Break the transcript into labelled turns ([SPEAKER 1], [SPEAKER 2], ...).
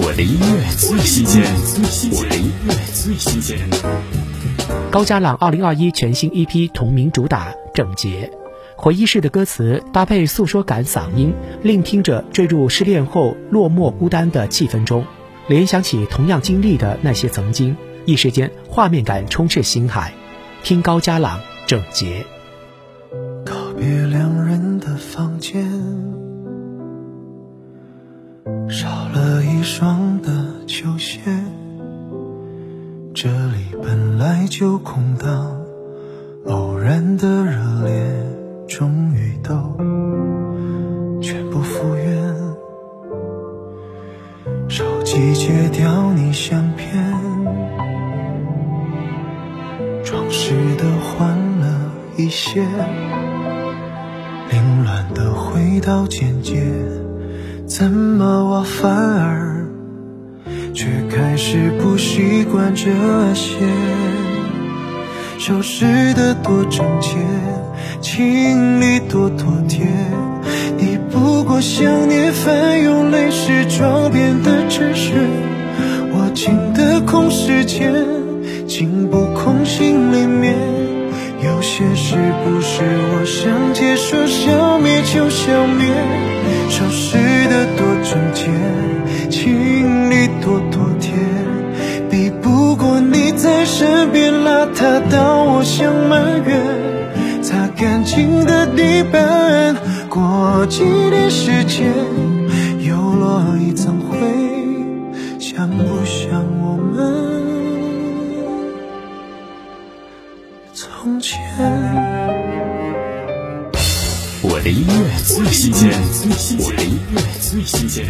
[SPEAKER 1] 我的音乐最新鲜，我的音乐最新鲜。
[SPEAKER 2] 高家朗二零二一全新 EP 同名主打《整洁》，回忆式的歌词搭配诉说感嗓音，令听者坠入失恋后落寞孤单的气氛中，联想起同样经历的那些曾经，一时间画面感充斥心海。听高家朗《整洁》。
[SPEAKER 3] 告别两人的房间，了一双的球鞋。这里本来就空荡，偶然的热烈，终于都全部复原。手机戒掉你相片，装饰的换了一些。凌乱的回到简洁，怎么我反而却开始不习惯这些？收拾的多整洁，清理多妥帖，你不过想念翻涌泪湿妆变的纸屑，我进的空时间，进不空心里面。有些事不是我想接说消灭就消灭，身边邋遢到我想埋怨。擦干净的地板，过几年时间又落一层灰，像不像我们？从前，
[SPEAKER 1] 我的音乐最新鲜，我的音乐最新鲜。